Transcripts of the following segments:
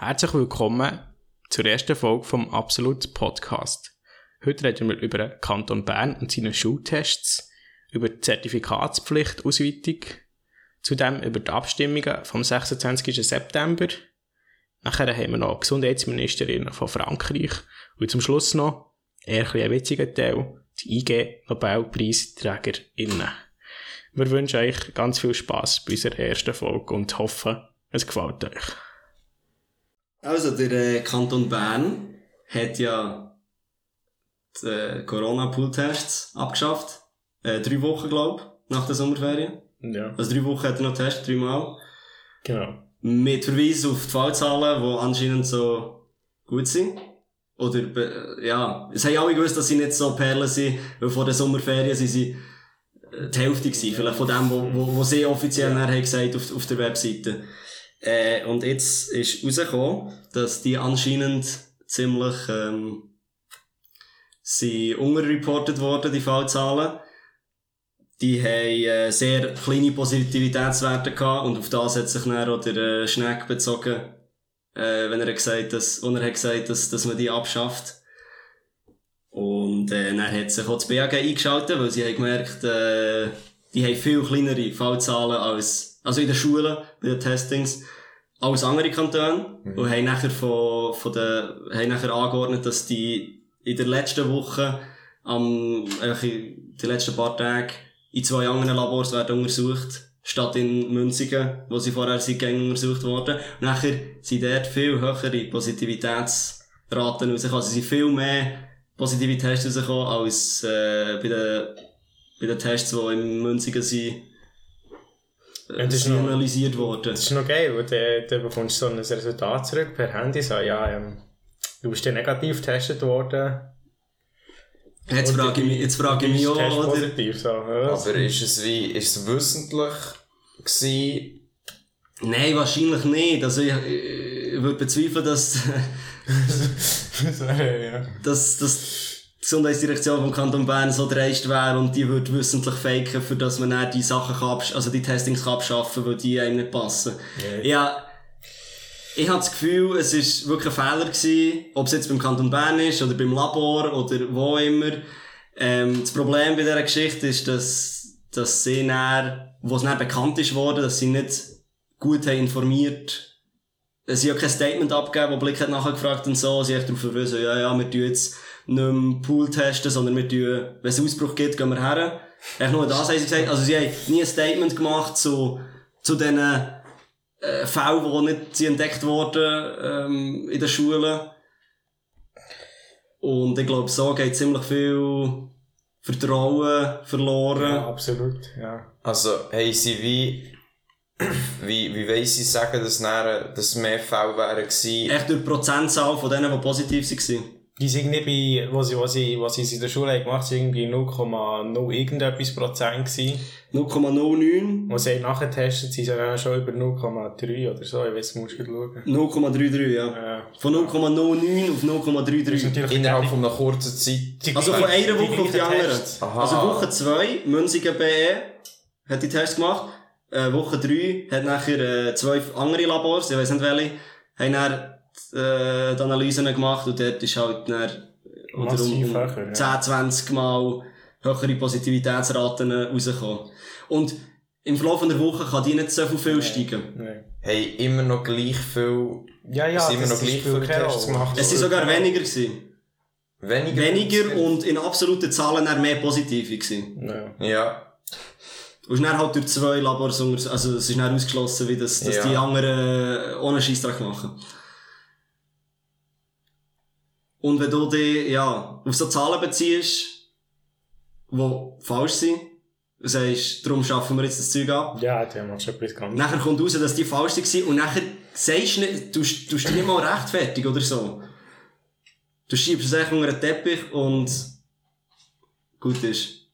Herzlich willkommen zur ersten Folge vom Absolut Podcast. Heute reden wir über den Kanton Bern und seine Schultests, über die Zertifikatspflicht, Ausweitung, zudem über die Abstimmungen vom 26. September. Nachher haben wir noch die Gesundheitsministerin von Frankreich und zum Schluss noch, eher ein witziger Teil, die IG Nobelpreisträgerinnen. Wir wünschen euch ganz viel Spaß bei unserer ersten Folge und hoffen, es gefällt euch. Also, der äh, Kanton Bern hat ja die äh, Corona-Pool-Tests abgeschafft. Äh, drei Wochen, glaub nach der Sommerferien. Ja, Also drei Wochen hat er noch getestet, dreimal. genau. Mit Verweis auf die Fallzahlen, die anscheinend so gut sind. Oder, be- ja, es haben alle gewusst, dass sie nicht so Perlen sind, weil vor den Sommerferien sind sie äh, die Hälfte gewesen, vielleicht von dem, wo, wo, wo sie offiziell haben gesagt auf, auf der Webseite. Äh, und jetzt ist rausgekommen, dass die anscheinend ziemlich, ähm, sind unterreportet worden, die Fallzahlen. Die haben äh, sehr kleine Positivitätswerte gehabt und auf das hat sich dann auch der äh, Schneck bezogen, äh, wenn er gesagt, dass, und er hat gesagt, dass, dass man die abschafft. Und äh, dann hat sich auch das BAG eingeschaltet, weil sie haben gemerkt, äh, die haben viel kleinere Fallzahlen als, also in den Schulen, bei den Testings, als andere Kantone. Und haben nachher von, von den, haben nachher angeordnet, dass die in der letzten Woche, am, in den letzten paar Tagen, in zwei anderen Labors werden untersucht, statt in Münzigen, wo sie vorher sind gängig untersucht worden. Und nachher sind dort viel höhere Positivitätsraten rausgekommen. Also sind viel mehr Positivitäts rausgekommen, als, äh, bei den, bei den Tests, die in Münzigen sind, äh, das ist sind noch- worden. Das ist noch geil, weil dann, dann bekommst du so ein Resultat zurück per Handy, so, ja, ähm, du bist ja negativ getestet worden. Jetzt Oder frage ich mich, jetzt frage ich du mich auch, oder? testpositiv, so, ja. Aber ist es wie, ist es wissentlich gewesen? Nein, wahrscheinlich nicht. Also ich, ich würde bezweifeln, dass, dass, dass die Gesundheitsdirektion vom Kanton Bern so dreist wäre und die würde wissentlich faken, für dass man dann die Sachen kann, also die Testings kann abschaffen, weil die einem nicht passen. Ja. Ja, ich habe das Gefühl, es ist wirklich ein Fehler gewesen, ob es jetzt beim Kanton Bern ist oder beim Labor oder wo immer. Ähm, das Problem bei dieser Geschichte ist, dass, dass sie dann, wo es dann bekannt ist worden, dass sie nicht gut haben informiert. Sie haben kein Statement abgegeben, wo Blick hat nachher gefragt und so. Sie haben darauf verwiesen, ja, ja, wir tun jetzt nicht mehr Pool testen, sondern wir tun, wenn es Ausbruch gibt, gehen wir her. Echt nur das haben sie gesagt. Also sie haben nie ein Statement gemacht zu, zu diesen äh, Fälle, die nicht sind entdeckt wurden ähm, in den Schulen. Und ich glaube, so geht ziemlich viel Vertrauen verloren. ja, absolut, ja. Also, haben sie wie, wie, wie wollen sie sagen, dass, dass mehr Fälle wären gewesen? Echt durch die Prozentzahl von denen, die positiv waren. Die sind irgendwie bei, was sie, was sie, was sie in der Schule gemacht haben, irgendwie 0,0 irgendetwas Prozent gewesen. 0,09, Was sie haben nachgetestet, sind sie ja schon über 0,3 oder so, ich weiss, musst du schauen. 0,33, ja. Ja. Von 0,09 auf Das ist 0,33. natürlich Innerhalb von einer kurzen Zeit. Also von einer Woche auf die andere. Aha. Also Woche 2, Münzigen BE, hat die Tests gemacht. Äh, Woche 3 hat nachher äh, zwei andere Labors, ich weiss nicht welche, haben dann äh, die Analysen gemacht und dort ist halt dann äh, oder um, höher, um ja. 10, 20 Mal höhere Positivitätsraten rauskommen. Und im Verlauf einer Woche kann die nicht so viel, viel steigen. Nein. Haben immer noch gleich viel, Ja, ja, Sind immer das noch gleich keine Tests gemacht Es sind sogar weniger gewesen. weniger. Weniger und in absoluten Zahlen dann mehr positive gewesen. Ja. Ja. Und es ist dann halt durch zwei Labors, also es ist dann ausgeschlossen, wie das, dass Ja. die anderen ohne Scheissdreck machen. Und wenn du dich, ja, auf so Zahlen beziehst, die falsch sind, sagst, darum schaffen wir jetzt das Zeug ab, Ja, der macht schon etwas ganz. nachher kommt raus, dass die falsch waren und nachher sagst du nicht, du tust dich nicht mal rechtfertigen oder so. Du schiebst es einfach unter den Teppich und gut ist.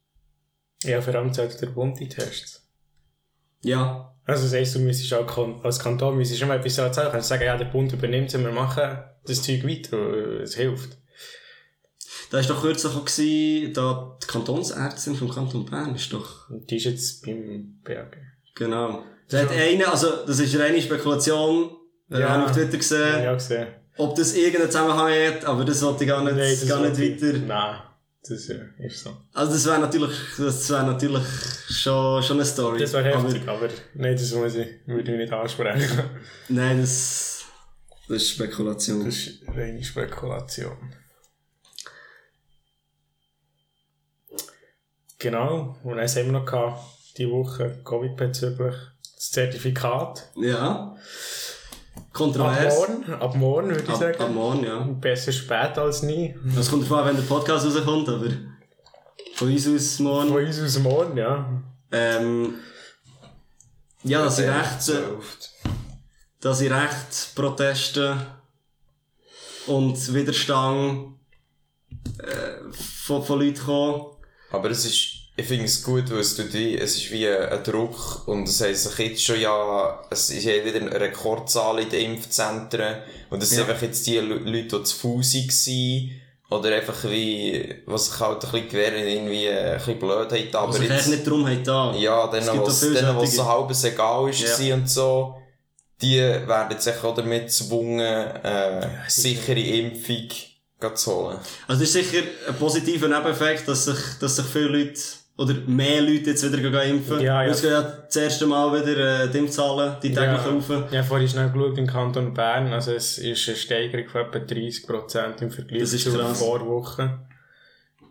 Ja, vor allem zählt der bunte Tests. Ja. Also das heisst, du müsstest auch als Kanton müsstest schon mal etwas erzählen. Du kannst sagen, ja, der Bund übernimmt es, wir machen das Zeug weiter, es hilft. Da war doch kürzlich auch, gewesen, da die Kantonsärztin vom Kanton Bern ist doch, die ist jetzt beim BAG. genau. Da hat eine, also, das ist reine Spekulation, Ja. Habe ich auf Twitter Ja, gesehen. ja gesehen. Ob das irgendeinen Zusammenhang hat, aber das wollte ich gar nicht, Nein, das gar nicht weiter. Nein, das ist so. Also das wäre natürlich, das wäre natürlich schon, schon eine Story. Das wäre Aber- heftig, aber, nein, das muss ich, würde ich nicht ansprechen. Nein, das, das ist Spekulation. Das ist reine Spekulation. Genau, und dann haben wir noch gehabt, die Woche Covid-bezüglich das Zertifikat. Ja. Ab Kontrovers. morgen, ab morgen würde ich Ab, sagen. ab morgen, ja. Besser spät als nie. Das kommt davon wenn der Podcast rauskommt, aber von uns aus morgen. Von uns aus morgen, ja. Ähm, ja, dass ich recht, äh, dass ich recht Proteste und Widerstand äh, von, von Leuten kommen. Aber es ist, ich finde es gut, weil es tut wie, es ist wie ein, Druck und es heisst sich jetzt schon ja, es ist ja wieder eine Rekordzahl in den Impfzentren und es sind einfach jetzt die Leute, die zu Fuß waren oder einfach wie, was sich halt ein bisschen gewähren, irgendwie ein bisschen Blödheit, aber Also ich eigentlich jetzt, nicht drum haben da. ja, Es denen, was, denen, was so halbes egal ist Ja. und so, die werden jetzt echt auch damit gezwungen, äh, sichere Impfung zu holen. Also das ist sicher ein positiver Nebeneffekt, dass sich, dass sich viele Leute oder mehr Leute jetzt wieder gehen impfen. Ja, ja. Es gehen ja das erste Mal wieder äh, die Impfzahlen, die täglich rauf. Ja, vorhin schnell geschaut im Kanton Bern, also es ist eine Steigerung von etwa 30% im Vergleich Das ist zur krass. Vorwoche.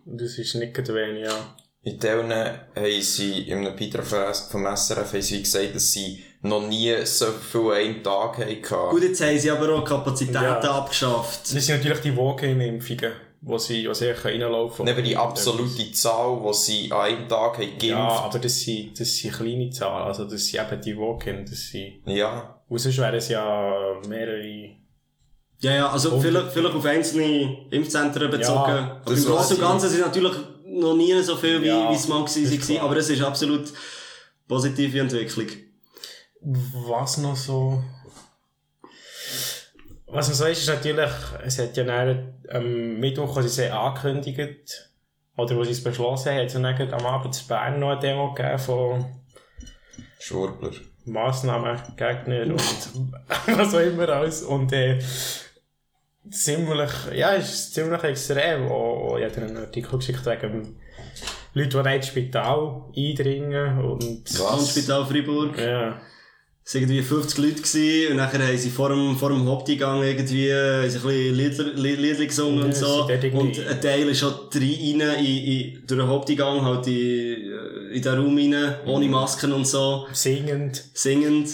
Und Das ist nicht wenig, ja. In Teilen haben sie, in einem Beitrag vom- SRF haben sie gesagt, dass sie noch nie so viel an einem Tag hatten. Gut, jetzt haben sie aber auch Kapazitäten Ja. abgeschafft. Das sind natürlich die Walk-in-Impfungen, wo sie, wo sie reinlaufen Neben die absolute Zahl, die sie an einem Tag haben geimpft. Ja, aber das sind, das sind kleine Zahlen, also das sind eben die Walk-in, das sind, Ja. sonst wären es ja mehrere, Ja, ja, also vielleicht, vielleicht auf einzelne Impfzentren bezogen. Ja, aber im das Großen und Ganzen sind natürlich noch nie so viel, wie, Ja, wie es mal ist war. klar. Aber es ist absolut positive Entwicklung. Was noch so. Was noch so ist, ist natürlich, es hat ja dann am Mittwoch, als sie es angekündigt oder wo sie es beschlossen haben, hat es ja dann am Abend in Bern noch eine Demo gegeben von Schwurbler. Massnahmengegner und was auch immer alles. Und äh, ziemlich, ja, es ist ziemlich extrem. Oh, ich habe einen Artikel geschickt wegen Leute, die nicht ins Spital eindringen und Was? Spital Freiburg. ja. Es waren irgendwie 50 Leute gewesen, und nachher haben sie vor dem, vor dem Haupteingang irgendwie, äh, ein bisschen Lieder, Lied- Lieder gesungen Ja, und so. Und ein Teil ist schon rein, in, in, durch den Haupteingang, halt in, äh, in den Raum rein, ohne Masken und so, Singend. singend.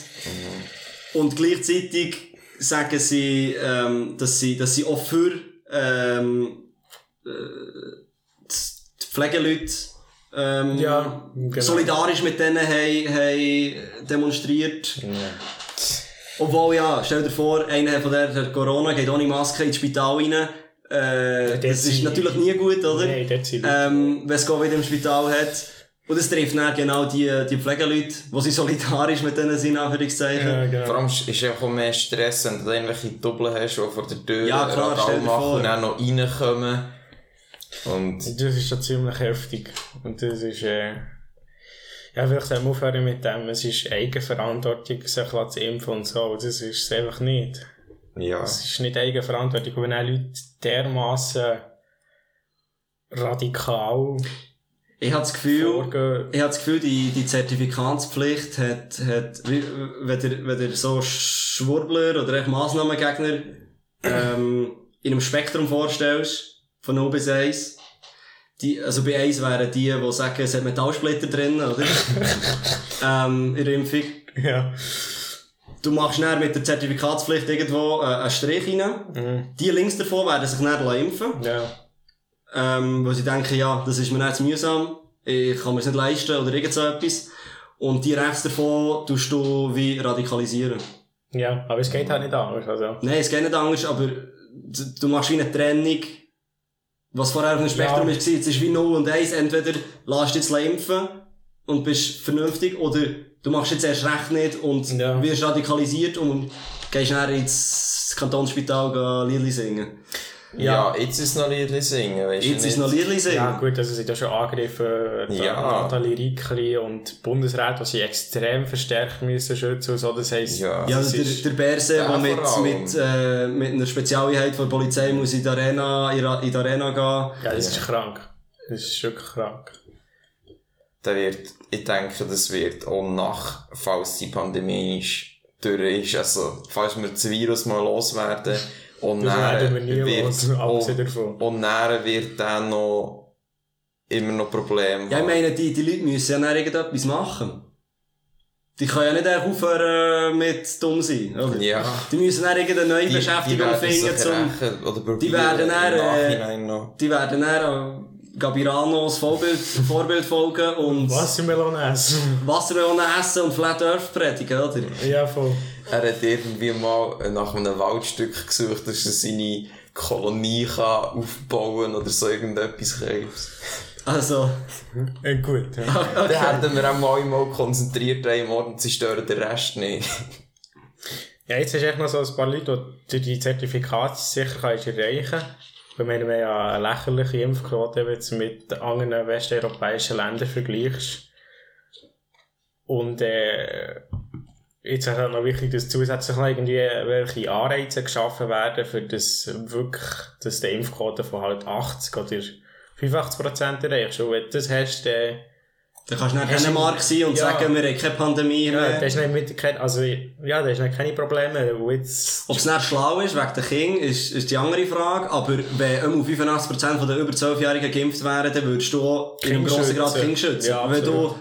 Und gleichzeitig sagen sie, ähm, dass sie, dass sie auch für, ähm, äh, die Pflegeleute, ähm, Ja, genau. solidarisch mit denen haben, haben demonstriert. Ja. Obwohl, ja, stell dir vor, einer von der, der Corona geht ohne Maske ins Spital rein. Äh, das ist natürlich nie gut, oder? Nein, sind Leute. Ähm, wenn es Covid im Spital hat. Und es trifft dann genau die, die Pflegeleute, wo sie solidarisch mit denen sind, Anführungszeichen. Ja, Vor genau. allem ist ist ja auch mehr Stress, wenn du irgendwelche Doppel hast, die vor der Tür Ja, klar, stell dir vor. und dann noch reinkommen. Und Das ist schon ziemlich heftig. Und das ist, äh, ja, vielleicht soll man aufhören mit dem. Es ist Eigenverantwortung, sich zu impfen und so. Das ist es einfach nicht. ja, Es ist nicht Eigenverantwortung. Wenn auch Leute dermassen radikal Ich habe das Gefühl, vorgehen, ich habe das Gefühl, die, die Zertifikatspflicht hat, hat, wenn der, wenn der so Schwurbler oder echt Massnahmengegner, ähm, in einem Spektrum vorstellst, von 0 bis 1, die, also bei 1 wären die, die sagen, es hat Metallsplitter drin, oder? ähm, in der Impfung. ja. Du machst dann mit der Zertifikatspflicht irgendwo äh, einen Strich rein. Mhm. Die links davon werden sich dann impfen. Ja. ähm, wo sie denken, ja, das ist mir nicht zu mühsam, ich kann mir nicht leisten oder irgend so etwas. Und die rechts davon tust du wie radikalisieren. Ja, aber es geht halt nicht anders. Also. Nein, es geht nicht anders, aber du, du machst wie eine Trennung, was vorher auf dem Spektrum Ja. ist, es ist wie 0 und 1, entweder lässt jetzt impfen und bist vernünftig, oder du machst jetzt erst recht nicht und Ja. wirst radikalisiert und gehst dann ins Kantonsspital Liedli singen. Ja, jetzt ist noch Liedli singen, weißt Jetzt ist nicht? noch Liedli singen. Ja, gut, also sind ja schon Angriffe, Ja. Nathalie Rickli und die Bundesräte, die sie extrem verstärkt müssen schützen und so, das heisst, Ja. Ja, das der, ist- der Berse, Ja, der mit, mit, äh, mit einer Spezialeinheit von der Polizei muss in die Arena, in, in die Arena gehen. ja, das ist krank. Das ist wirklich krank. Da wird, ich denke, das wird auch nach, falls die Pandemie ist, durch ist, also, falls wir das Virus mal loswerden, dann werden wir nie wird, dann wird dann noch immer noch Probleme Ja, ich meine, die, die Leute müssen ja dann irgendetwas machen. Die können ja nicht einfach aufhören mit dumm sein, oder? Ja. Die müssen dann irgendeine neue Die- Beschäftigung finden, zum, oder die werden dann, äh, die werden dann Gabiranos Vorbild, Vorbild folgen und Wassermelone essen. Wassermelonen essen und Flat Earth predigen, oder? ja, voll. Er hat irgendwie mal nach einem Waldstück gesucht, dass er seine Kolonie kann aufbauen oder so irgendetwas Krebs. Also, Äh, gut, ja. Dann hätten wir auch mal, mal konzentriert Ort und sie stören den Rest nicht. Ja, jetzt hast du echt noch so ein paar Leute, die die Zertifikate sicher kannst erreichen kannst. Ich meine, wir haben ja eine lächerliche Impfquote, wenn du jetzt mit anderen westeuropäischen Ländern vergleichst. Und äh, jetzt ist halt noch wichtig, dass zusätzlich noch irgendwie welche Anreize geschaffen werden, für das wirklich, dass die Impfquote von halt 80 oder 85 Prozent erreichst. Und wenn du das hast, dann dann kannst du nach Dänemark sein und Ja. sagen, wir haben keine Pandemie ja, mehr. das ist nicht mit, kein- also, ja, da ist nicht keine Probleme. Ob es nicht schlau ist, wegen der Kinder, ist, ist die andere Frage. Aber wenn immer 85% der über 12-Jährigen geimpft wären, dann würdest du auch in einem grossen Grad. Kinder schützen. Ja, wenn du,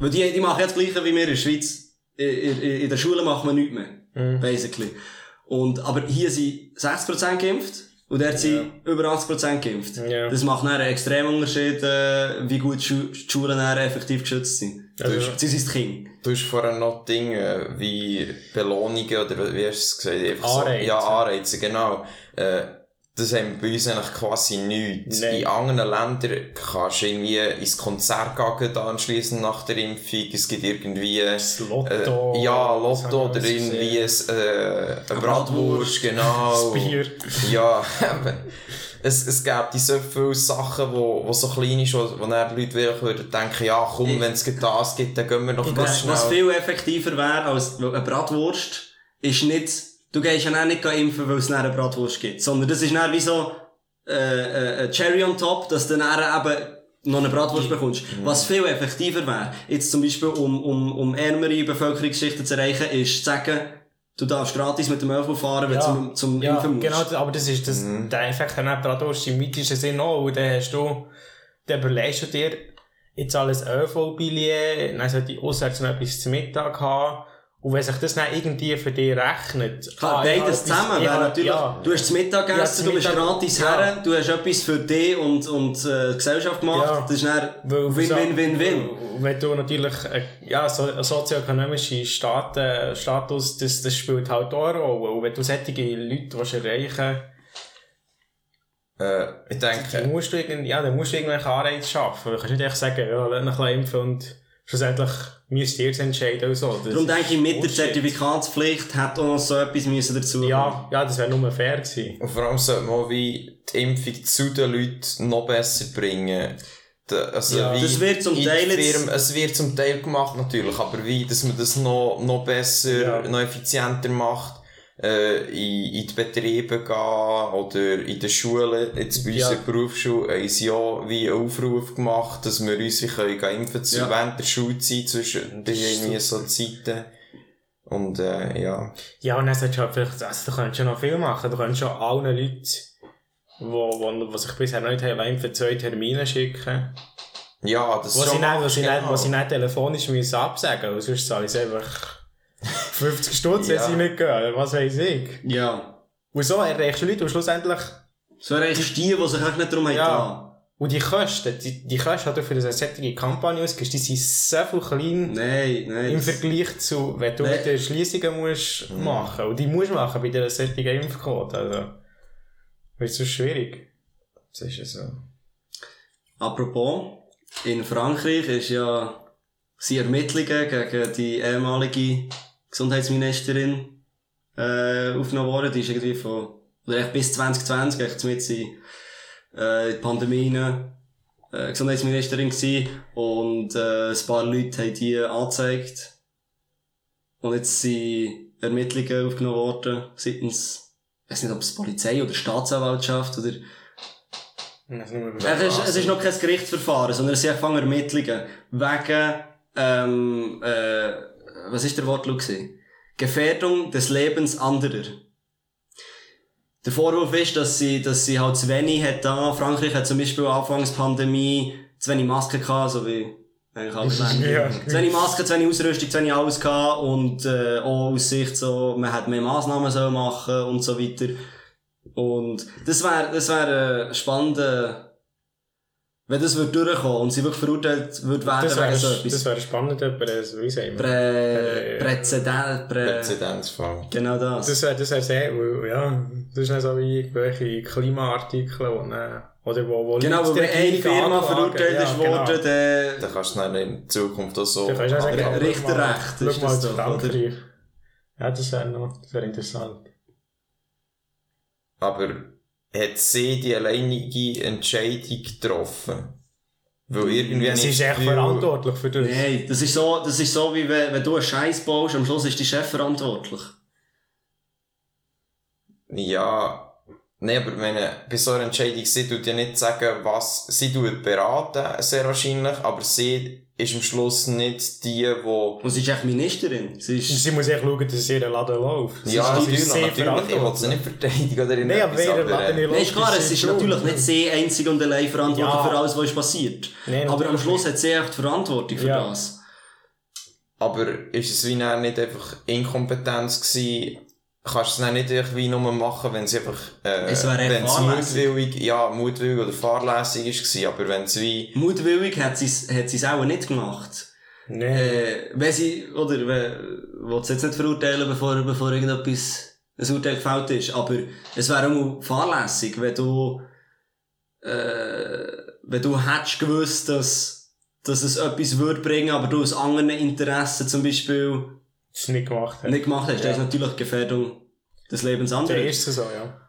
weil die, die machen jetzt das Gleiche wie wir in der Schweiz. In, in, in der Schule machen wir nichts mehr. Mhm. Basically. Und, aber hier sind 60% geimpft. Und dort sind über 80% geimpft. Ja. Das macht einen extremen Unterschied, äh, wie gut die Schu- die Schulen effektiv geschützt sind. Also- Sie sind die Kinder. Du hast vorher noch Dinge wie Belohnungen oder wie hast du es gesagt? Einfach so, Anreize. ja, Anreize, genau. Äh, das haben wir bei uns eigentlich quasi nichts. Nein. In anderen Ländern kannst du irgendwie ins Konzert gehen anschließend nach der Impfung. Es gibt irgendwie das Lotto. äh, ja, Lotto oder irgendwie ein, äh, eine Bratwurst. Genau. Das Bier. Ja. Es, es gibt so viele Sachen, wo, wo so klein ist, wo, wo dann die Leute wirklich würden denken, ja, komm, wenn es das gibt, dann gehen wir ganz Was, schnell. was viel effektiver wäre als eine Bratwurst, ist nicht, du gehst ja nicht impfen, weil es dann eine Bratwurst gibt, sondern das ist dann wie so äh, äh, ein Cherry on top, dass du dann eben noch eine Bratwurst bekommst. Was viel effektiver wäre, jetzt zum Beispiel um, um, um ärmere Bevölkerungsschichten zu erreichen, ist zu sagen, du darfst gratis mit dem ÖV fahren, wenn du zum, zum ja, Impfen musst. genau, aber das ist das, der Effekt nicht Bratwurst im mythischen Sinn auch, und dann hast du, dann überlegst du dir, ich zahle ein ÖV-Billett, dann sollte ich auswärts noch etwas zum Mittag haben, und wenn sich das dann irgendwie für dich rechnet, Klar, ah, beides etwas- zusammen habe- natürlich, ja. du hast das Ja, Mittagessen, das du bist Mittag- gratis ja. her, du hast etwas für dich und, und äh, Gesellschaft gemacht, Ja. das ist dann Weil- win, win, win, win. Und Wenn du natürlich, äh, ja, so, ein sozioökonomischer Stat, äh, Status, das, das spielt halt auch eine Rolle. Und wenn du solche Leute willst erreichen Äh, ich dann denke, musst du irgend, ja, dann musst du irgendwelche Anreize schaffen. Du kannst nicht einfach sagen, ja, lass mich impfen und schlussendlich müsst ihr es entscheiden und so. Das Darum denke ich, mit der. Zertifikatspflicht hätte auch noch so etwas müssen dazu Ja, ja, das wäre nur fair gewesen. und vor allem sollte man wie die Impfung zu den Leuten noch besser bringen. Also Ja. wie Das wird zum Teil jetzt- Firmen- es wird zum Teil gemacht natürlich, aber wie, dass man das noch, noch besser, Ja. noch effizienter macht, äh, in, in die Betriebe gehen oder in den Schulen. Jetzt bei Ja. unserer Berufsschule haben sie ja wie einen Aufruf gemacht, dass wir uns können impfen zu Ja. während der Schulzeit zwischen den so Zeiten. Und äh, ja. Ja, und dann solltest du halt vielleicht, also du könntest schon noch viel machen. Du könntest schon allen Leuten, wo, wo, wo sich bisher noch nicht haben, impfen, zwei Termine schicken. Ja, das sie schon wo sie genau. nicht, sie nicht telefonisch müssen absagen müssen, sonst zahle ich einfach 50 Stutz, Ja. sie nicht gehen, was weiß ich. Ja. Und so erreichst du Leute, und schlussendlich, So eigentlich die, die sich nicht darum Ja. haben und die Kosten, die, die Kosten, die du für eine solche Kampagne ausgibst, die sind so viel klein Nein, nein. im Vergleich zu, wenn du Nein. mit den Schliessungen musst machen. Und die musst du machen bei dieser solchen Impfquote, also. Wird so schwierig. Das ist ja so. Apropos, in Frankreich ist ja, sind Ermittlungen gegen die ehemalige Gesundheitsministerin äh, aufgenommen worden. Die ist irgendwie von oder echt bis 2020, echt mit in, äh, die Pandemie äh, Gesundheitsministerin gewesen und äh, ein paar Leute haben die angezeigt. Und jetzt sind Ermittlungen aufgenommen worden seitens, ich weiß nicht, ob es Polizei oder Staatsanwaltschaft oder es ist, es ist noch kein Gerichtsverfahren, sondern es sind einfach Ermittlungen. Wegen, ähm, äh, was ist der Wortlaut gewesen? Gefährdung des Lebens anderer. Der Vorwurf ist, dass sie, dass sie halt zu wenig hat da. Frankreich hat zum Beispiel anfangs Pandemie zu wenig Masken gehabt, so wie eigentlich alle. Ja. Zu wenig Masken, zu wenig Ausrüstung, zu wenig alles gehabt und, äh, auch aus Sicht so, man hätte mehr Massnahmen sollen machen und so weiter. Und das wäre, das wäre äh, spannend, äh, wenn das würde durchkommen und sie wirklich verurteilt würde werden Das wäre wegen so das etwas. wäre spannend, aber äh, wie sagen wir? Prä, Präzedent, Prä, Präzedenzfall. genau das. Das wäre das wär sehr, weil, ja, das ist nicht so wie irgendwelche Klimaartikel, wo, äh, oder wo, wo genau, wenn die eine Firma verurteilt Ja, ist genau. worden, dann, Dann kannst du dann in Zukunft auch so... Dann kannst du auch sagen, schau Richterrecht ist das doch, Frankreich. Ja, das wäre noch, das wäre interessant. Aber hat sie die alleinige Entscheidung getroffen? Weil irgendwie Sie habe ist echt das verantwortlich für das. Nein, das ist so, das ist so wie wenn, wenn du einen Scheiß baust, am Schluss ist die Chef verantwortlich. Ja, nein, aber meine, bei so einer Entscheidung, sie tut ja nicht sagen, was, sie tut beraten, sehr wahrscheinlich, aber sie ist am Schluss nicht die, wo, Und sie ist echt Ministerin. Sie ist, Sie muss echt schauen, dass ihr Laden läuft. Sie ja, ist- sie natürlich, natürlich, ich will sie nicht verteidigen oder Nein, aber irgendetwas, Laden nicht Nein, ist klar, es ist natürlich nicht sie einzig und allein verantwortlich Ja. für alles, was ist passiert. Nein, Aber am Schluss hat sie echt die Verantwortung für Ja. das. Aber ist es wie nicht einfach Inkompetenz gewesen? Kannst du es dann nicht einfach wie nur machen, wenn es einfach, äh, Es wenn es mutwillig, ja, mutwillig oder fahrlässig ist gewesen, aber wenn es wie, Mutwillig hat sie es hat sie's auch nicht gemacht. Nein. Äh, wenn sie, oder, wenn, jetzt nicht verurteilen, bevor, bevor irgendetwas, ein Urteil gefällt ist, aber es wäre auch fahrlässig, wenn du, äh, wenn du hättest gewusst, dass, dass es etwas würde bringen, aber du aus anderen Interessen zum Beispiel Das ist nicht gemacht hat. nicht gemacht hast, Ja. das ist natürlich Gefährdung des Lebens Der anderer. ist so, ja.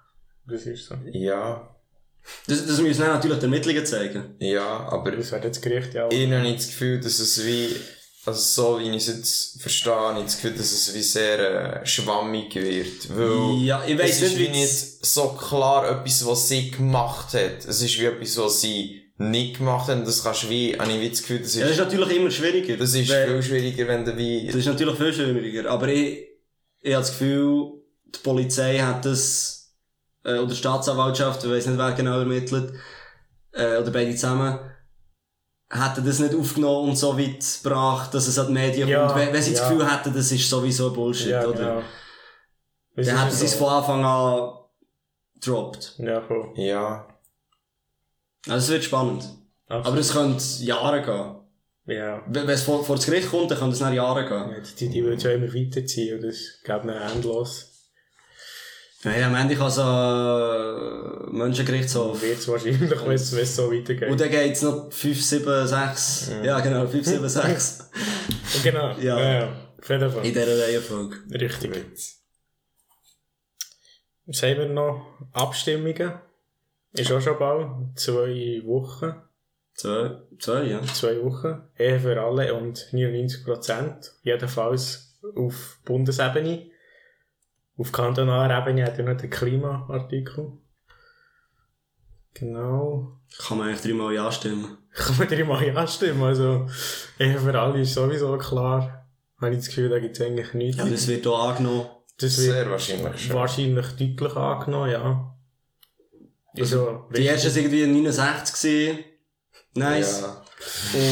Das ist so. ja, Das, das müssen natürlich die Ermittlungen zeigen. ja, aber Das wäre jetzt Gericht ja ich habe nicht das Gefühl, dass es wie, also so wie ich es jetzt verstehe, habe ich das Gefühl, dass es wie sehr äh, schwammig wird. Weil Ja, ich weiss es ist nicht, wie wie nicht so klar etwas, was sie gemacht hat. Es ist wie etwas, was sie nicht gemacht hat. Und das kannst du wie, habe ich wie das Gefühl, das Ja, das ist ist, natürlich immer schwieriger. das ist Weil- viel schwieriger, wenn du wie, Das ist natürlich viel schwieriger. Aber ich, ich habe das Gefühl, die Polizei hat das, äh, oder die Staatsanwaltschaft, ich weiss nicht, wer genau ermittelt, äh, oder beide zusammen, hätten das nicht aufgenommen und so weit gebracht, dass es an die Medien Ja, kommt. Wenn, wenn sie das ja. Gefühl hätten, das ist sowieso Bullshit, ja, oder? genau. Das Dann ist hätten sie es von Anfang an gedroppt. Ja, voll. ja, Also es wird spannend. Absolut. Aber es könnte Jahre gehen. Ja. Wenn es vor, vor das Gericht kommt, dann könnte es nach Jahre gehen. Ja, Die, die würden ja immer weiterziehen und das geht dann endlos. Ja, am Ende kann es ein Menschengerichtshof. So wird es wahrscheinlich, wenn es es so weitergeht. Und dann geht's noch 5, 7, 6. Ja, genau, 5, 7, 6. genau. Ja. Ja. ja. Auf jeden Fall. In dieser Reihenfolge. Richtig. Was haben wir noch? Abstimmungen. Ist auch schon bald. Zwei Wochen. Zwei, zwei, ja. Zwei Wochen. Ehe für alle und 99%. Jedenfalls auf Bundesebene. Auf kantonaler Ebene hat er noch den Klimaartikel. Genau. Kann man eigentlich dreimal Ja stimmen. Kann man dreimal ja stimmen. Also, Ehe für alle ist sowieso klar. Habe ich das Gefühl, da gibt es eigentlich nichts. Ja, das wird hier angenommen. das wird sehr wahrscheinlich schon. wahrscheinlich deutlich angenommen, ja. Also, Die erste war irgendwie 69 gewesen. Nice. Ja.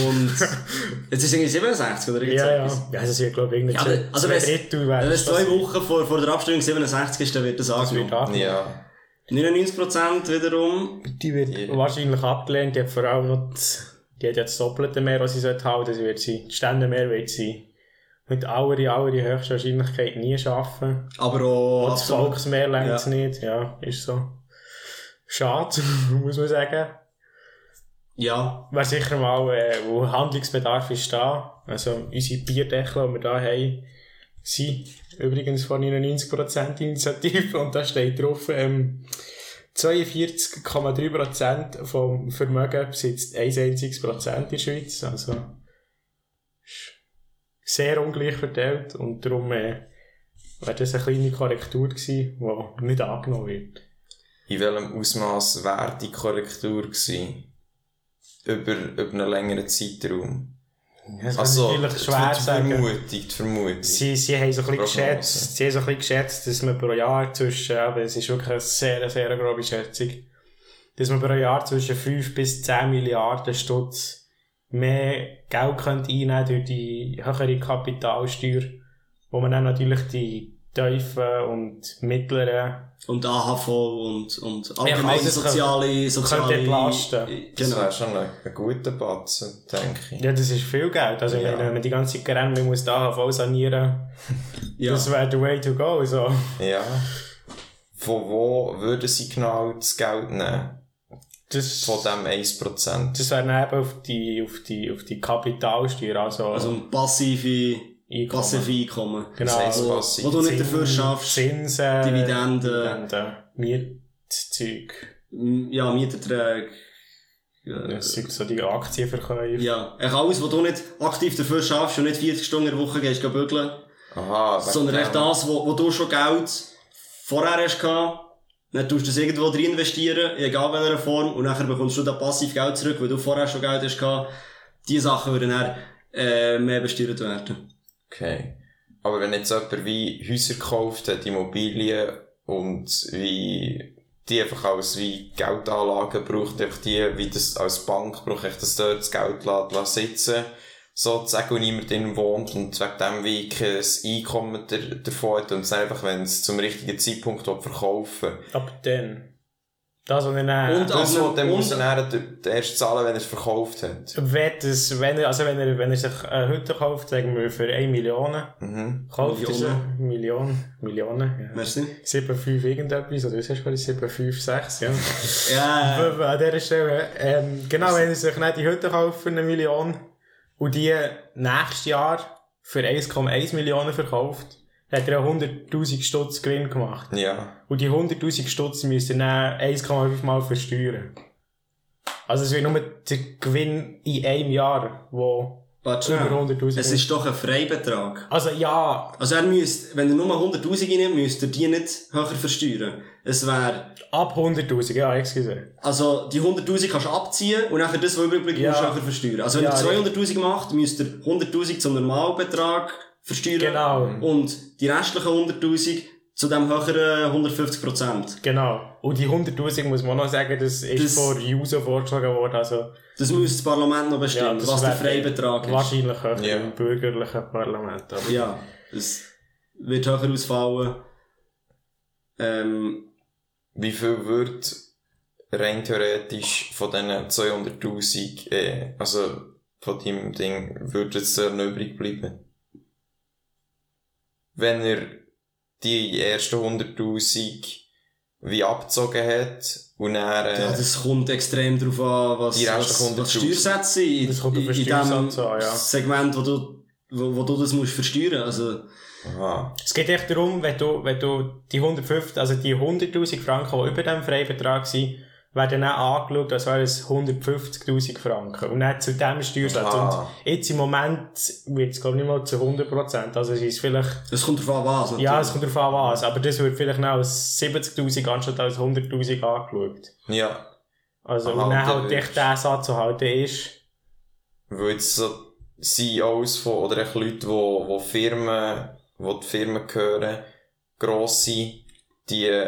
Und jetzt ist es irgendwie 67 oder Ja, ja. irgendwas. Ja, das wird, glaube ich, irgendwie Ja, zwei- also Wenn es zwei Wochen vor, vor der Abstimmung 67 ist, dann wird das Das wird angenommen. Ja. 99% wiederum. Die wird Ja. wahrscheinlich abgelehnt. Die hat vor allem noch das, die hat ja das Doppelte mehr, was sie sollte halten. Sie wird sie, die Stände mehr wird sie mit aller, aller höchster Wahrscheinlichkeit nie schaffen. Aber auch Und das. Volksmehr längt es Ja. nicht. Ja, ist so. Schade, muss man sagen. Ja. Wäre sicher mal, äh, wo Handlungsbedarf ist da. Also, unsere Bierdeckel, die wir da haben, sind übrigens von 99% Initiative und da steht drauf, ähm, 42,3% vom Vermögen besitzt ein einziges Prozent in der Schweiz, also sehr ungleich verteilt und darum äh, wäre das eine kleine Korrektur gewesen, die nicht angenommen wird. In welchem Ausmaß wäre die Korrektur gewesen? Über, über einen längeren Zeitraum? Das Also, die, schwer die sagen. Vermutung, die Vermutung. Sie, sie haben so ein geschätzt, sie haben so ein bisschen geschätzt, dass man pro Jahr zwischen, aber es ist wirklich eine sehr, sehr grobe Schätzung, dass man pro Jahr zwischen 5 bis 10 Milliarden Stutz mehr Geld könnte einnehmen durch die höhere Kapitalsteuer, wo man dann natürlich die tiefen und mittleren Und AHV und, und Ja, allgemeine alles soziale, soziale... entlasten. Das Genau. wäre schon ein, guter Batzen, denke ich. Ja, das ist viel Geld. Also, Ja. wenn, man die ganze Zeit rennt, man muss die AHV sanieren, Ja. das wäre the way to go, so. Ja. Von wo würden sie genau das Geld nehmen? Das, Von dem 1%? das wäre eben auf die, auf die, auf die Kapitalsteuer, also, Also ein passive, Einkommen. passive Einkommen. Genau. Das heisst Wo, passiv. wo du nicht dafür schaffst, Zinsen, Dividenden. Dividenden, Mietzeug, ja, Mieterträge. Ja, das sind so die Aktienverkäufe. ja, echt alles, wo du nicht aktiv dafür schaffst und nicht 40 Stunden in der Woche gehst, gehen bügeln, Aha, sondern echt das, wo, wo du schon Geld vorher hast gehabt, dann tust du das irgendwo drin investieren, egal welcher Form, und nachher bekommst du da passiv Geld zurück, weil du vorher schon Geld hast gehabt. Die Sachen würden dann, äh, mehr besteuert werden. Okay. Aber wenn jetzt jemand wie Häuser gekauft hat, Immobilien und wie die einfach als wie Geldanlagen braucht, einfach die, wie das als Bank braucht, echt das dort das Geld lässt, lässt sitzen, sozusagen, und niemand drin wohnt und wegen dem wie kein Einkommen der, davon hat und es einfach, wenn es zum richtigen Zeitpunkt will verkaufen Aber dann, das, was er dann, Und- Das, dann er dann den- den erst zahlen, wenn er es verkauft hat. wenn, das, wenn, er, also wenn, er, wenn er sich eine Hütte kauft, sagen wir für 1 Million, Mhm. kauft er sie, Millionen. Million, Millionen, ja. Merci. 7,5 irgendetwas, oder was hast du gerade 7,5, 6, ja. Ja, An dieser Stelle, ähm, genau, wenn er sich nicht die Hütte kauft für eine Million und die nächstes Jahr für 1,1 Millionen verkauft, hat er ja 100.000 Stutz Gewinn gemacht. Ja. Und die 100.000 Stutz ihr dann 1,5 Mal versteuern. Also es wird nur der Gewinn in einem Jahr, wo warte über schnell. 100.000 Es ist doch ein Freibetrag. Also ja, Also er müsste, wenn er nur 100'000 einnimmt, müsste er die nicht höher versteuern. Es wäre, ab 100.000, ja, excuse. also die 100'000 kannst du abziehen und nachher das, was übrig bleibt, Ja. musst du höher versteuern. Also wenn Ja, er 200'000 macht, müsste er 100'000 zum Normalbetrag versteuern. Genau. Und die restlichen 100'000 zu dem höheren 150%. Genau. Und die 100.000 muss man auch noch sagen, das ist Das- von Juso vorgeschlagen worden, also Das muss das Parlament noch bestimmen, das was der Freibetrag ist. wahrscheinlich höher Ja. im bürgerlichen Parlament. Aber Ja, es wird höher ausfallen. Ähm, Wie viel wird rein theoretisch von diesen 200.000, äh, also von deinem Ding, würde jetzt da noch übrig bleiben? Wenn er die ersten 100.000 wie abgezogen hat und dann, äh, Ja, das kommt extrem darauf an, was, Die was, was 100'000. Steuersätze sind. In, Das kommt in, in dem an, ja. Segment, wo du, wo, wo du das musst versteuern. Also, aha, Es geht echt darum, wenn du, wenn du die 150, also die 100.000 Franken, die über dem Freibetrag sind, werden dann angeschaut, als wären es 150.000 Franken. Und dann zu dem Steuersatz. Aha. Und jetzt im Moment wird es, glaube ich, nicht mal zu 100%. Also es ist vielleicht, es kommt an, was. Natürlich. ja, es kommt an was, aber das wird vielleicht noch als 70.000 anstatt als 100.000 angeschaut. ja, Also, Aha, und dann halt echt der Satz zu halten ist, weil jetzt so CEOs von, oder echt Leute, wo, wo Firmen, wo die Firmen gehören, grosse, die,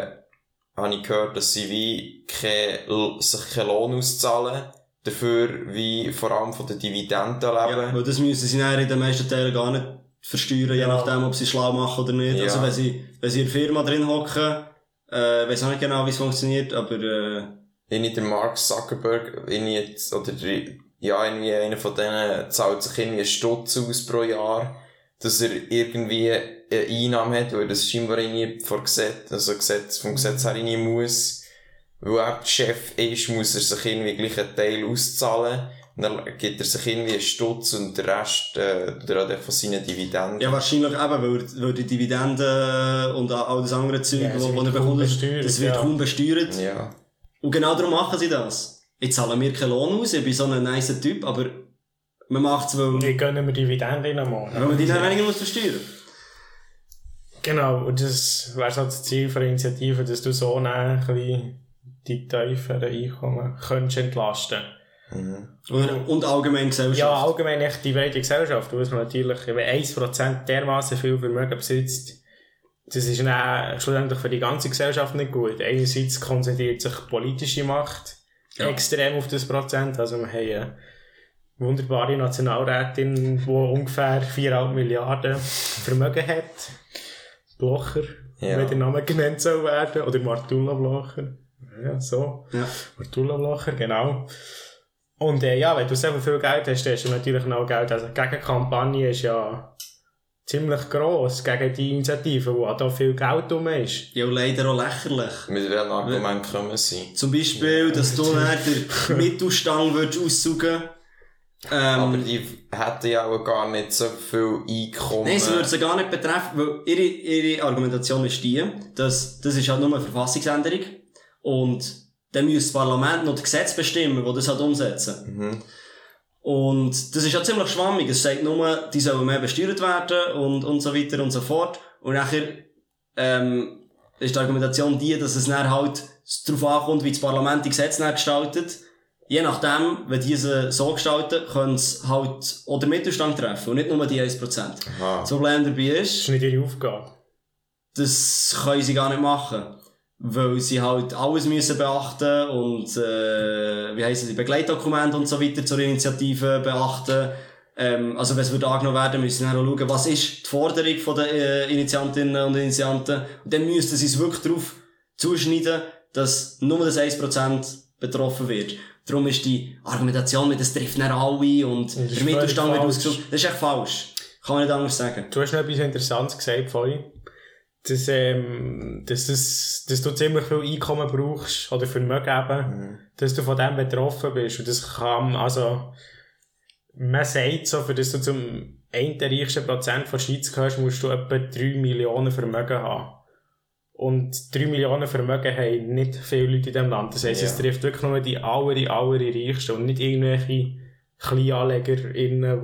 habe ich gehört, dass sie wie kein, sich keinen Lohn auszahlen, dafür wie vor allem von den Dividenden ja, leben. weil das müssen sie in den meisten Teilen gar nicht versteuern, je Ja. nachdem, ob sie schlau machen oder nicht. Ja. Also, wenn sie, wenn sie in der Firma drin hocken, äh, weiß auch nicht genau, wie es funktioniert, aber, äh, irgendwie der Mark Zuckerberg, irgendwie, jetzt- oder der, ja, irgendwie einer von denen zahlt sich irgendwie einen Stutz aus pro Jahr, dass er irgendwie eine Einnahme hat, weil das scheinbar irgendwie vor Gesetz, also Gesetz, vom Gesetz her irgendwie muss, weil er der Chef ist, muss er sich irgendwie gleich einen Teil auszahlen, Und dann gibt er sich irgendwie einen Stutz und der Rest, äh, er halt von seinen Dividenden. Ja, wahrscheinlich eben, weil, weil die Dividenden und all das andere Zeug, Ja, es wo, wo wird er bekommt, das besteuert, das wird ja. kaum besteuert. ja. Und genau darum machen sie das. Jetzt zahlen wir keinen Lohn aus, ich bin so ein nicer Typ, aber man macht es, weil, Wie gönnen wir Dividenden nochmal? weil man die dann weniger muss versteuern. Genau, und das wäre so das Ziel der Initiative, dass du so ein bisschen die tieferen Einkommen könntest entlasten Und, und allgemein Gesellschaft. Ja, allgemein echt die breite Gesellschaft, wo es natürlich, wenn 1% dermaßen viel Vermögen besitzt, das ist dann schlussendlich für die ganze Gesellschaft nicht gut. Einerseits konzentriert sich politische Macht Ja. extrem auf das Prozent, also wir haben eine wunderbare Nationalrätin, die ungefähr 4,5 Milliarden Vermögen hat. Blocher, Ja. wenn der Name genannt soll werden, oder Martula Blocher. Ja, so. Ja. Martula Blocher, genau. Und äh, ja, wenn du so viel Geld hast, hast du natürlich noch Geld. Also die Gegenkampagne ist ja ziemlich gross gegen die Initiative, wo da viel Geld rum ist. Ja, und leider auch lächerlich. Mit welchem Argument kommen sie? Zum Beispiel, dass du dann den Mittelstand würdest aussaugen Aber ähm, die hätten ja auch gar nicht so viel Einkommen. Nein, sie würde sie gar nicht betreffen, weil ihre, ihre Argumentation ist die, dass das ist halt nur eine Verfassungsänderung und dann muss das Parlament noch das Gesetz bestimmen, das das halt umsetzen. Mhm. Und das ist ja ziemlich schwammig. Es sagt nur, die sollen mehr besteuert werden und, und so weiter und so fort. Und nachher ähm, ist die Argumentation die, dass es dann halt darauf ankommt, wie das Parlament die Gesetze gestaltet. Je nachdem, wenn diese so gestalten, können es halt auch den Mittelstand treffen und nicht nur die 1%. Aha. Das Problem dabei Das ist, ist nicht ihre Aufgabe. das können sie gar nicht machen. Weil sie halt alles müssen beachten und, äh, wie heissen sie, Begleitdokumente und so weiter zur Initiative beachten. Ähm, also wenn es wird angenommen werden, müssen sie auch schauen, was ist die Forderung von der äh, Initiantinnen und Initianten. Und dann müssten sie es wirklich darauf zuschneiden, dass nur das 1% betroffen wird. Darum ist die Argumentation mit, das trifft dann alle und der Mittelstand wird ausgesucht. Das ist echt falsch. Kann man nicht anders sagen. Du hast noch etwas Interessantes gesagt vorhin. Dass, ähm, dass, das, dass du ziemlich viel Einkommen brauchst, oder Vermögen eben, dass du von dem betroffen bist. Und das kann, also, man sagt so, für das du zum einen der reichsten Prozent von der Schweiz gehörst, musst du etwa 3 Millionen Vermögen haben. Und 3 Millionen Vermögen haben nicht viele Leute in diesem Land. Das heisst, Ja. es trifft wirklich nur die aller, aller reichsten und nicht irgendwelche KleinanlegerInnen,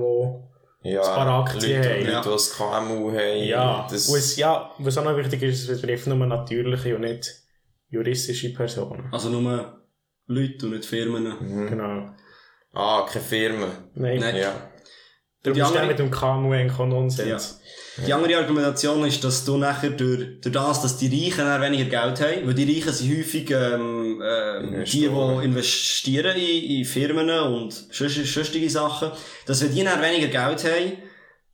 die Ja, ein paar Aktien Leute, haben. Leute, Ja. die das KMU haben. Ja, das, und es, ja, was auch noch wichtig ist, es betrifft nur natürliche und nicht juristische Personen. Also nur Leute und nicht Firmen. Mhm. Genau. Ah, keine Firmen. Nein, Nein. Ja. Du die bist andere- mit dem KMU ein Nonsens. Die andere Argumentation ist, dass du nachher durch, durch das, dass die Reichen dann weniger Geld haben, weil die Reichen sind häufig ähm, ähm, die, die investieren in, in Firmen und sonst- sonstige Sachen, dass wenn die dann weniger Geld haben,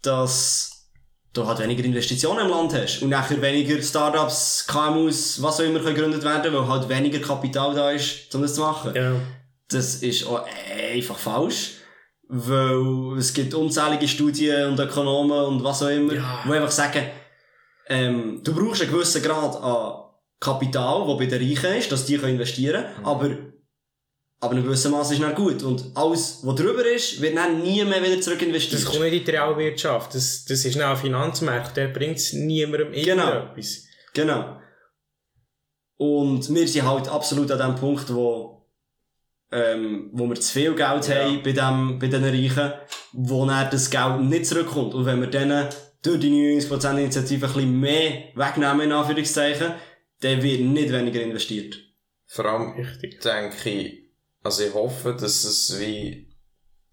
dass du halt weniger Investitionen im Land hast und nachher weniger Startups, KMUs, was auch immer können gegründet werden, weil halt weniger Kapital da ist, um das zu machen. Ja. Das ist auch einfach falsch. Weil es gibt unzählige Studien und Ökonomen und was auch immer, Ja. die einfach sagen, ähm, du brauchst einen gewissen Grad an Kapital, wo bei den Reichen ist, dass die können investieren können, aber, aber in gewissem Maße ist dann gut. Und alles, was drüber ist, wird dann nie mehr wieder zurück Das investiert. kommt nicht in die Realwirtschaft. Das, das ist ein Finanzmarkt. Der bringt es niemandem Genau. irgendetwas. Genau. Und wir sind halt absolut an dem Punkt, wo, ähm, wo wir zu viel Geld Ja. haben bei, dem, bei den Reichen, wo dann das Geld nicht zurückkommt. Und wenn wir denen durch die 99% Initiative ein bisschen mehr wegnehmen, in Anführungszeichen, dann wird nicht weniger investiert. Vor allem Richtig. denke ich, also ich hoffe, dass es wie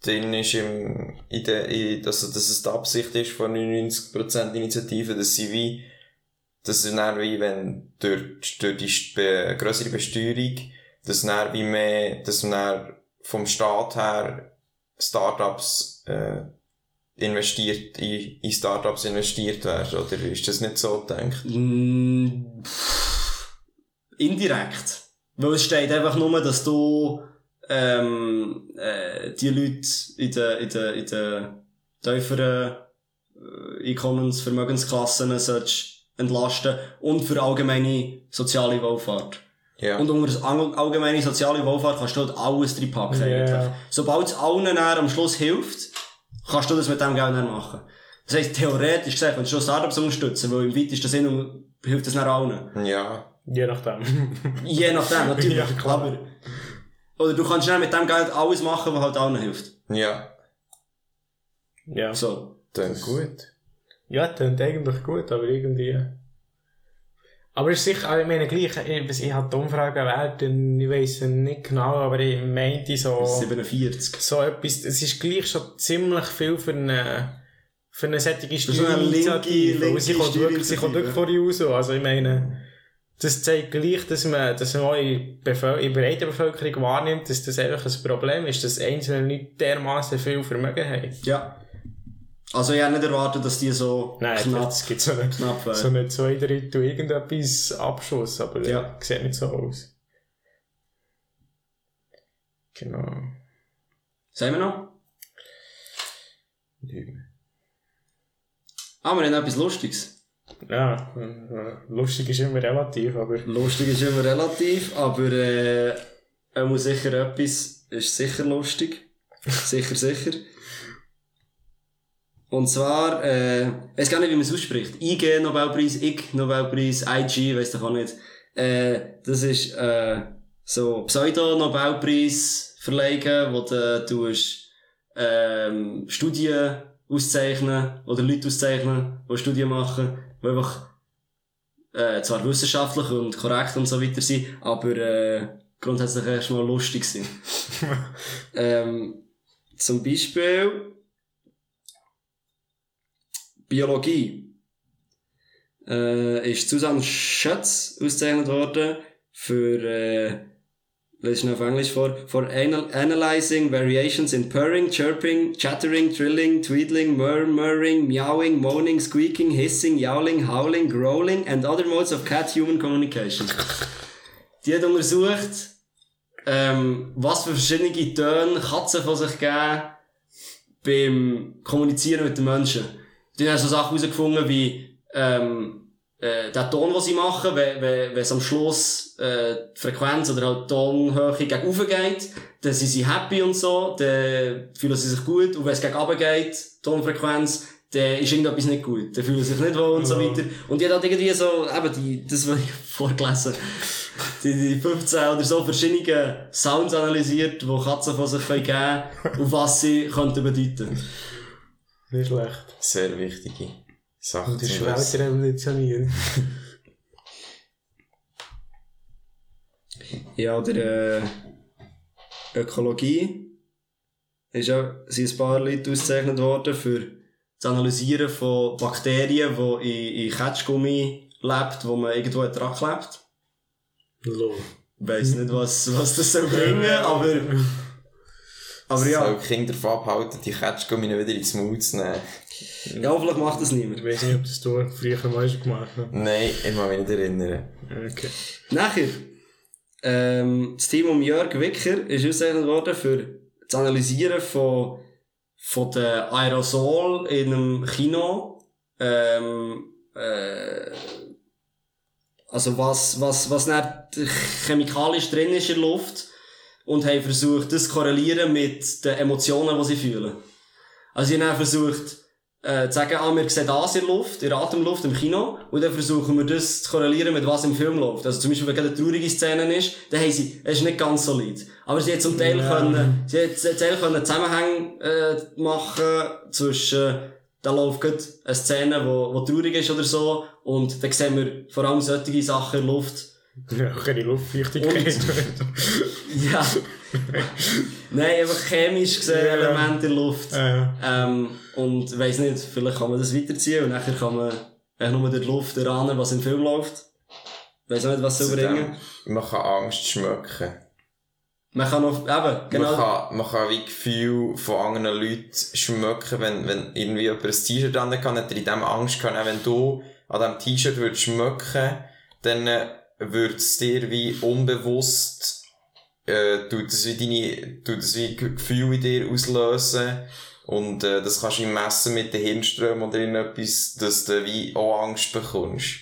drin ist im, in der, in, dass, dass es die Absicht ist von 99% Initiative, dass sie wie, dass sie dann wie, wenn durch, durch die be, grössere Besteuerung, dass dann wie mehr, dass dann vom Staat her Startups, äh, investiert, in, in Startups investiert werden, oder ist das nicht so gedacht? Mm, Indirekt. Weil es steht einfach nur, dass du ähm, äh, die Leute in den, in den, in den tieferen äh, Einkommensvermögensklassen sollst entlasten und für allgemeine soziale Wohlfahrt. Ja. Und unter das all- allgemeine soziale Wohlfahrt kannst du halt alles drin packen, Ja. eigentlich. Sobald es allen am Schluss hilft, kannst du das mit dem Geld dann machen. Das heisst, theoretisch gesagt, wenn du schon Startups unterstützen, weil im weitesten Sinne hilft das dann allen. Ja. Je nachdem. Je nachdem, natürlich. Ja, klar. aber, oder du kannst dann mit dem Geld alles machen, was halt allen hilft. Ja. ja. So. Dann gut. Ja, klingt eigentlich gut, aber irgendwie. Aber es ist sicher, also ich meine, gleich, ich, ich habe die Umfrage gewählt und ich weiss nicht genau, aber ich meinte so, 47. so etwas, es ist gleich schon ziemlich viel für eine, für eine solche Steuerinitiative. sie kommt wirklich, sie kommt wirklich Steuerinitiative. vor die raus. Also ich meine, das zeigt gleich, dass man, dass man auch in, Bevöl in der breiten Bevölkerung wahrnimmt, dass das einfach ein Problem ist, dass einzelne Leute dermaßen viel Vermögen haben. Ja. Also ich hätte nicht erwartet, dass die so Nein, knapp, das gibt so nicht. knapp wären. So nicht zwei Drittel irgendetwas Abschuss, aber Ja. ja. sieht nicht so aus. Genau. Sagen wir noch? Ah, wir haben etwas Lustiges. Ja, lustig ist immer relativ, aber Lustig ist immer relativ, aber äh, er muss sicher etwas, ist sicher lustig. sicher, sicher. Und zwar, äh, ich weiß gar nicht, wie man es ausspricht. IG Nobelpreis, IG Nobelpreis, IG, weiss doch auch nicht. Äh, das ist äh, so Pseudo-Nobelpreis verlegen, wo du tust, ähm, Studien auszeichnen oder Leute auszeichnen, die Studien machen, die einfach äh, zwar wissenschaftlich und korrekt und so weiter sind, aber äh, grundsätzlich erstmal lustig sind. ähm, zum Beispiel Biologie. Äh, ist Susanne Schätz ausgezeichnet worden für, äh, lese ich auf Englisch vor, for anal analyzing variations in purring, chirping, chattering, trilling, tweedling, murmuring, meowing, moaning, squeaking, hissing, yowling, howling, growling and other modes of cat-human communication. Die hat untersucht, ähm, was für verschiedene Töne Katzen von sich geben beim Kommunizieren mit den Menschen. Die haben so Sachen herausgefunden wie, ähm, äh, der Ton, den sie machen, wenn, wenn, wenn es am Schluss, äh, die Frequenz oder halt die Tonhöhe gegen oben geht, dann sind sie happy und so, dann fühlen sie sich gut, und wenn es gegen runter geht, Tonfrequenz, dann ist irgendetwas nicht gut, dann fühlen sie sich nicht wohl und so weiter. Und die hat irgendwie so, eben die, das, was ich vorgelesen die, die 15 oder so verschiedene Sounds analysiert, die Katzen von sich geben können und was sie könnten bedeuten. Nicht schlecht. Sehr wichtige Sache Und die Wissen. revolutionieren. Ja, oder äh, Ökologie. Ist ja, sind ein paar Leute ausgezeichnet worden für das Analysieren von Bakterien, die in, in Ketschgummi lebt, wo man irgendwo dran klebt. Lol. Ich weiss nicht, was, was das soll bringen, aber, aber Soll ja. die Kinder davon abhalten, die Ketschgummi wieder ins Maul zu nehmen? Ja, vielleicht macht das niemand. Ich weiß nicht, ob das du früher mal schon gemacht hast. Nein, ich kann mich nicht erinnern. Okay. Nachher, ähm, das Team um Jörg Wicker ist ausgezeichnet worden für das Analysieren von, von den Aerosol in einem Kino. Ähm, äh, also was, was, was nicht chemikalisch drin ist in der Luft und haben versucht, das zu korrelieren mit den Emotionen, die sie fühlen. Also sie haben versucht, äh, zu sagen, ah, wir sehen das in der Luft, in der Atemluft im Kino, und dann versuchen wir das zu korrelieren mit was im Film läuft. Also zum Beispiel, wenn eine traurige Szene ist, dann haben sie, es ist nicht ganz solid. Aber sie hat zum Teil Ja. können, sie hat zum Teil können Zusammenhänge, äh, machen zwischen, da läuft gerade eine Szene, wo, wo traurig ist oder so, und dann sehen wir vor allem solche Sachen in der Luft, Ja, keine Luftfeuchtigkeit. ja. Nein, einfach chemisch gesehen Ja. Elemente in der Luft. äh, Ähm, und ich weiss nicht, vielleicht kann man das weiterziehen und nachher kann man einfach nur durch die Luft erahnen, was im Film läuft. Weiss auch nicht, was soll bringen. Man kann Angst schmecken. Man kann auf, eben, genau. Man kann, man kann wie Gefühl von anderen Leuten schmecken, wenn, wenn irgendwie jemand ein T-Shirt an kann, hat er in dem Angst gehabt, wenn du an diesem T-Shirt würdest schmecken, dann äh, würde es dir wie unbewusst, äh, tut es wie deine, tut es wie Gefühle in dir auslösen. Und, äh, das kannst du messen mit den Hirnströmen oder irgendetwas, dass du wie auch Angst bekommst.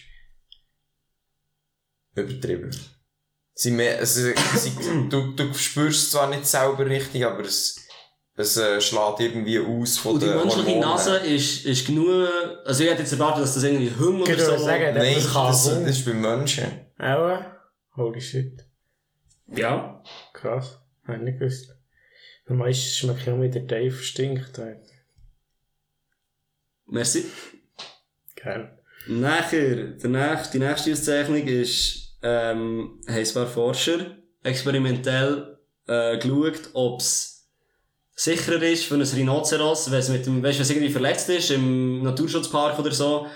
Übertrieben. Sie mehr, also, sie, du, du spürst es zwar nicht selber richtig, aber es, es äh, schlägt irgendwie aus von Und die den menschliche Hormonen. Nase ist, ist genug, also ich hätte jetzt erwartet, dass das irgendwie Hunger oder Ich würde so. sagen, Nein, das kann das, das ist bei Menschen. Auch? Holy shit. Ja. Krass. Hab ich nicht gewusst. Meistens schmeckt ja wie der Dave stinkt. Merci. Geil. Nachher, der nächste, die nächste Auszeichnung ist, ähm, haben ein paar Forscher experimentell äh, geschaut, ob es sicherer ist für ein Rhinoceros, wenn es mit dem, weißt, wenn es irgendwie verletzt ist, im Naturschutzpark oder so,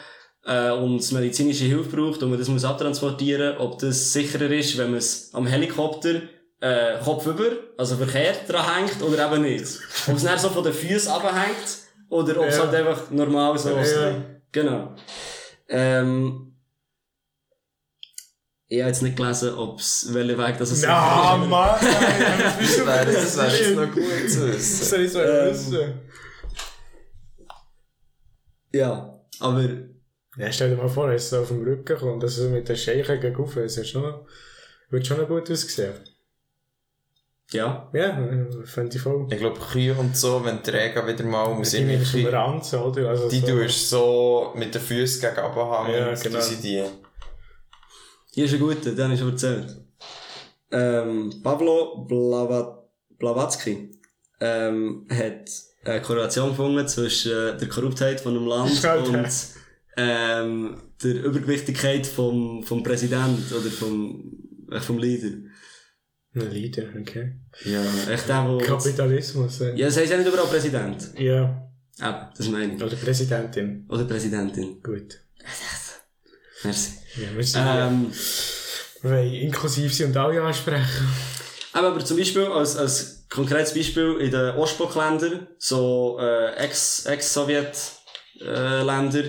äh, und medizinische Hilfe braucht und man das muss abtransportieren, ob das sicherer ist, wenn man es am Helikopter äh, kopfüber, also verkehrt dran hängt oder eben nicht. Ob es dann so von den Füßen abhängt oder ob es Ja. halt einfach normal so Ja. Genau. Ähm, ich habe jetzt nicht gelesen, ob's, welcher Weg das es Na, Mann! Das bist du Das wäre das wär jetzt noch gut zu Das wissen. soll ich so Ähm, wissen. Ja, aber Ja, stell dir mal vor, dass es so auf dem Rücken kommt, dass es mit den Scheichen gegen rauf, das ist schon noch, wird schon noch gut aussehen. ja. Ja, finde ich voll. Ich glaube, Kühe und so, wenn die Regen wieder mal um Die sind, nimmst du die, über Ranzen, oder? Also die so. tust so mit den Füßen gegen abhängen, Ja, genau. du sie die. Hier ist ein guter, den habe ich schon erzählt. Ähm, Pavlo Blava Blavatsky ähm, hat eine Korrelation gefunden zwischen äh, der Korruptheit von einem Land Alter. und ähm, der Übergewichtigkeit vom, vom Präsident oder vom, äh, vom Leader. Ein Leader, okay. Ja, echt der, wo... Kapitalismus, äh. Ja, das heisst ja nicht überall Präsident. Ja. Eben, das meine ich. Oder Präsidentin. Oder Präsidentin. Gut. Merci. Ja, wir sind ja. Ähm, Wir wollen inklusiv sie und alle ansprechen. aber, aber zum Beispiel, als, als konkretes Beispiel in den Ostblockländern, so äh, Ex- Ex-Sowjet-Länder,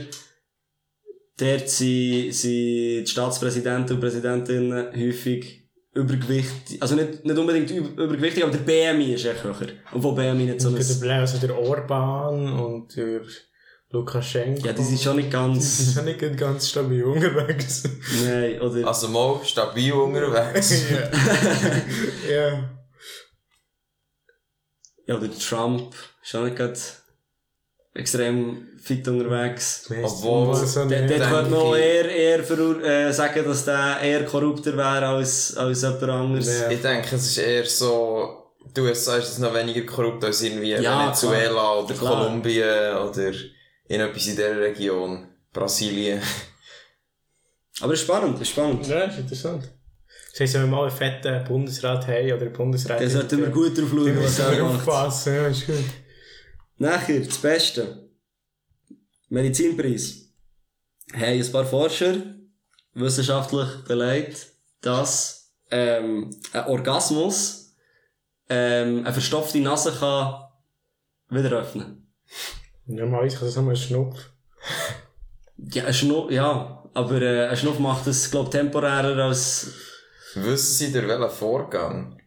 dort sind, sind die Staatspräsidenten und Präsidentinnen häufig übergewichtig, also nicht, nicht unbedingt üb- übergewichtig, aber der BMI ist echt höher. Obwohl BMI nicht so ein... der, also der Orban und der Lukaschenko. Ja, die sind schon nicht Die ganz... sind nicht ganz stabil unterwegs. Nein, oder... Also mal stabil unterwegs. ja. ja. Ja, oder Trump ist auch nicht gerade extrem fit unterwegs. Obwohl- so denke könnte noch eher, eher verur- äh, sagen, dass der eher korrupter wäre als, als jemand anderes. Ja. Ich denke, es ist eher so, die USA ist jetzt noch weniger korrupt als irgendwie Ja, Venezuela oder Klar. Kolumbien oder irgendetwas in dieser Region. Brasilien. Aber es ist spannend, es ist spannend. Ja, ist interessant. Das heisst, wenn wir mal einen fetten Bundesrat haben oder Bundesrat Da sollten wir gut drauf schauen, was er macht. aufpassen. Ja, ist gut. Nachher, das Beste. Medizinpreis. Haben ein paar Forscher wissenschaftlich belegt, dass ähm, ein Orgasmus ähm, eine verstopfte Nase kann wieder öffnen. Normalerweise kann das nur ein Schnupf. Ja, ein Schnuff, ja, aber äh, ein Schnuff macht es, glaube temporärer als Wissen Sie durch welchen Vorgang?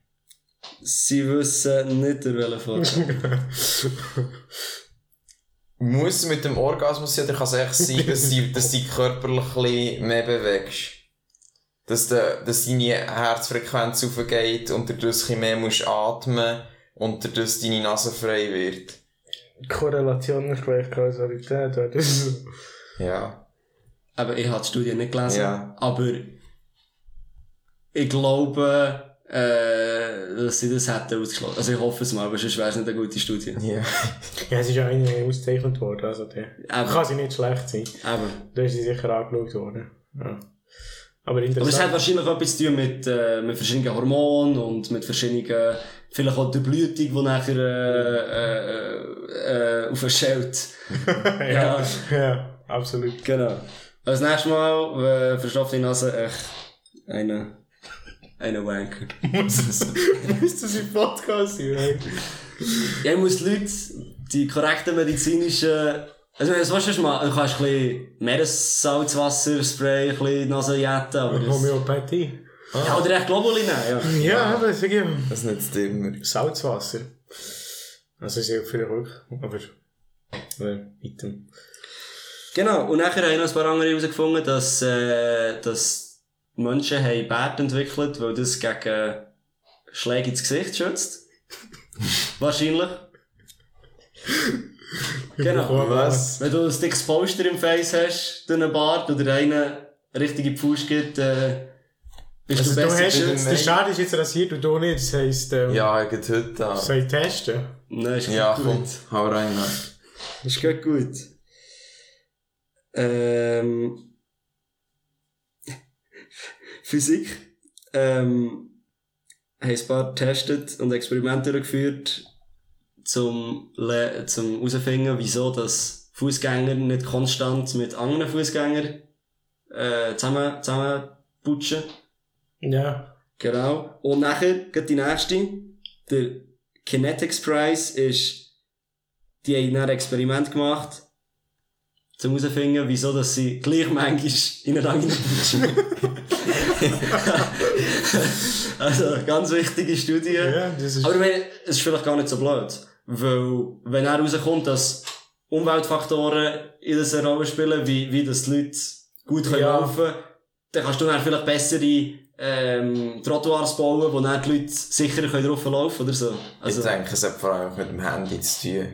sie wissen nicht, durch welchen Vorgang. Muss mit dem Orgasmus sein oder kann es echt sein, dass du dass körperlich mehr bewegst? Dass, de, dass deine Herzfrequenz aufgeht und du ein bisschen mehr musst atmen und dadurch deine Nase frei wird. Korrelation ist gleich Kausalität. oder? Ja. Aber ich habe die Studie nicht gelesen. Ja. Aber ich glaube, äh, dass sie das hätten ausgeschlossen. Also ich hoffe es mal, aber sonst wäre es nicht eine gute Studie. Ja. Ja, es ist ja eine ausgezeichnet worden. Also die Aber, kann sie nicht schlecht sein. aber. Da ist sie sicher angeschaut worden. Ja. Aber aber es hat interessant. wahrscheinlich etwas zu tun mit, äh, mit verschiedenen Hormonen und mit verschiedenen, vielleicht auch der Blutung, die nachher äh, äh, äh, auf Schelt. ja. ja, absolut. Genau. Als nächstes Mal äh, die Nase echt eine, eine Wanker. muss es, muss das im Podcast sein? Ja, ich muss die Leute die korrekten medizinischen. Also, du das willst, mal, du kannst ein bisschen Meeressalzwasserspray, ein bisschen in die Nase jetten, aber das... Homöopathie. Ja, oder echt Globuli nehmen, ja. Ja, aber sag ich Das nützt immer. Salzwasser. Also ist ja viel ruhig, aber item. Genau, und nachher haben noch ein paar andere herausgefunden, dass, äh, dass Menschen haben Bärte entwickelt, weil das gegen Schläge ins Gesicht schützt. Wahrscheinlich. Genau. Was? Wenn du ein dickes Poster im Face hast, durch einen Bart oder einen richtige Pfusch gibt, äh, bist Also du du hast, geschützt. der Start ist jetzt rasiert und du nicht, das heisst, ähm, Ja, ich geht heute da. soll ich testen? Nein, ist Ja, gut. komm, hau rein. Ist gut gut. Ähm, Physik. Ähm, haben ein paar getestet und Experimente durchgeführt, zum, le zum herausfinden, wieso das Fußgänger nicht konstant mit anderen Fußgängern äh, zusammen, zusammen putschen. Ja. Genau. Und nachher geht die nächste. Der Kinetics Prize ist, die haben ein Experiment gemacht, zum herauszufinden, wieso dass sie gleich manchmal ineinander putschen. also, ganz wichtige Studie. Ja, das ist... Aber ich meine, es ist vielleicht gar nicht so blöd. Weil, wenn er rauskommt, dass Umweltfaktoren in dieser Rolle spielen, wie, wie das die Leute gut können Ja. laufen können, dann kannst du dann vielleicht bessere ähm, Trottoirs bauen, wo dann die Leute sicherer können drauf laufen oder so. Also, ich denke, es hat vor allem mit dem Handy zu tun.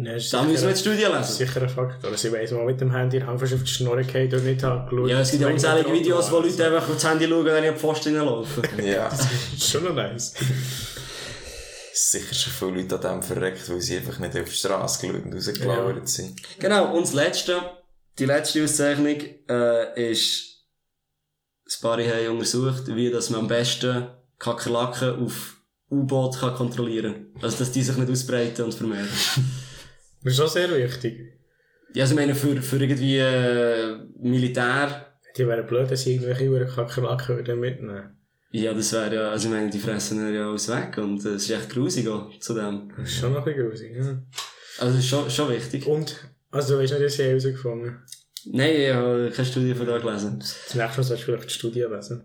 Ja, ist da müssen wir jetzt sicher- Das ist lesen. sicher ein Faktor. Also ich weiss mal mit dem Handy, haben fast auf die Schnurre gehabt und nicht habe geschaut. Ja, es gibt ja unzählige Videos, wo Leute einfach aufs Handy schauen, wenn sie auf die Post laufen. Ja. Das ist schon noch nice. Sicher schon viele Leute an dem verreckt, weil sie einfach nicht auf die Straße geschaut und rausgelauert sind. Genau, und das letzte, die letzte Auszeichnung, äh, ist, das Paar haben untersucht, wie dass man am besten Kakerlaken auf U-Boot kontrollieren kann. Also, dass die sich nicht ausbreiten und vermehren. Das ist schon sehr wichtig. Ja, also, ich meine, für, für irgendwie, äh, Militär, Die wären blöd, wenn sie irgendwelche Kakerlaken würden mitnehmen. ja, das wäre ja, also, ich meine, die fressen ja alles weg und äh, es ist echt grusig auch, zu dem. Das ist schon noch ein bisschen grusig. Ja. Also, schon, schon wichtig. Und, also du weißt nicht, dass sie herausgefunden Nein, ich habe keine Studie von da gelesen. Das nächste Mal solltest du vielleicht die Studie lesen.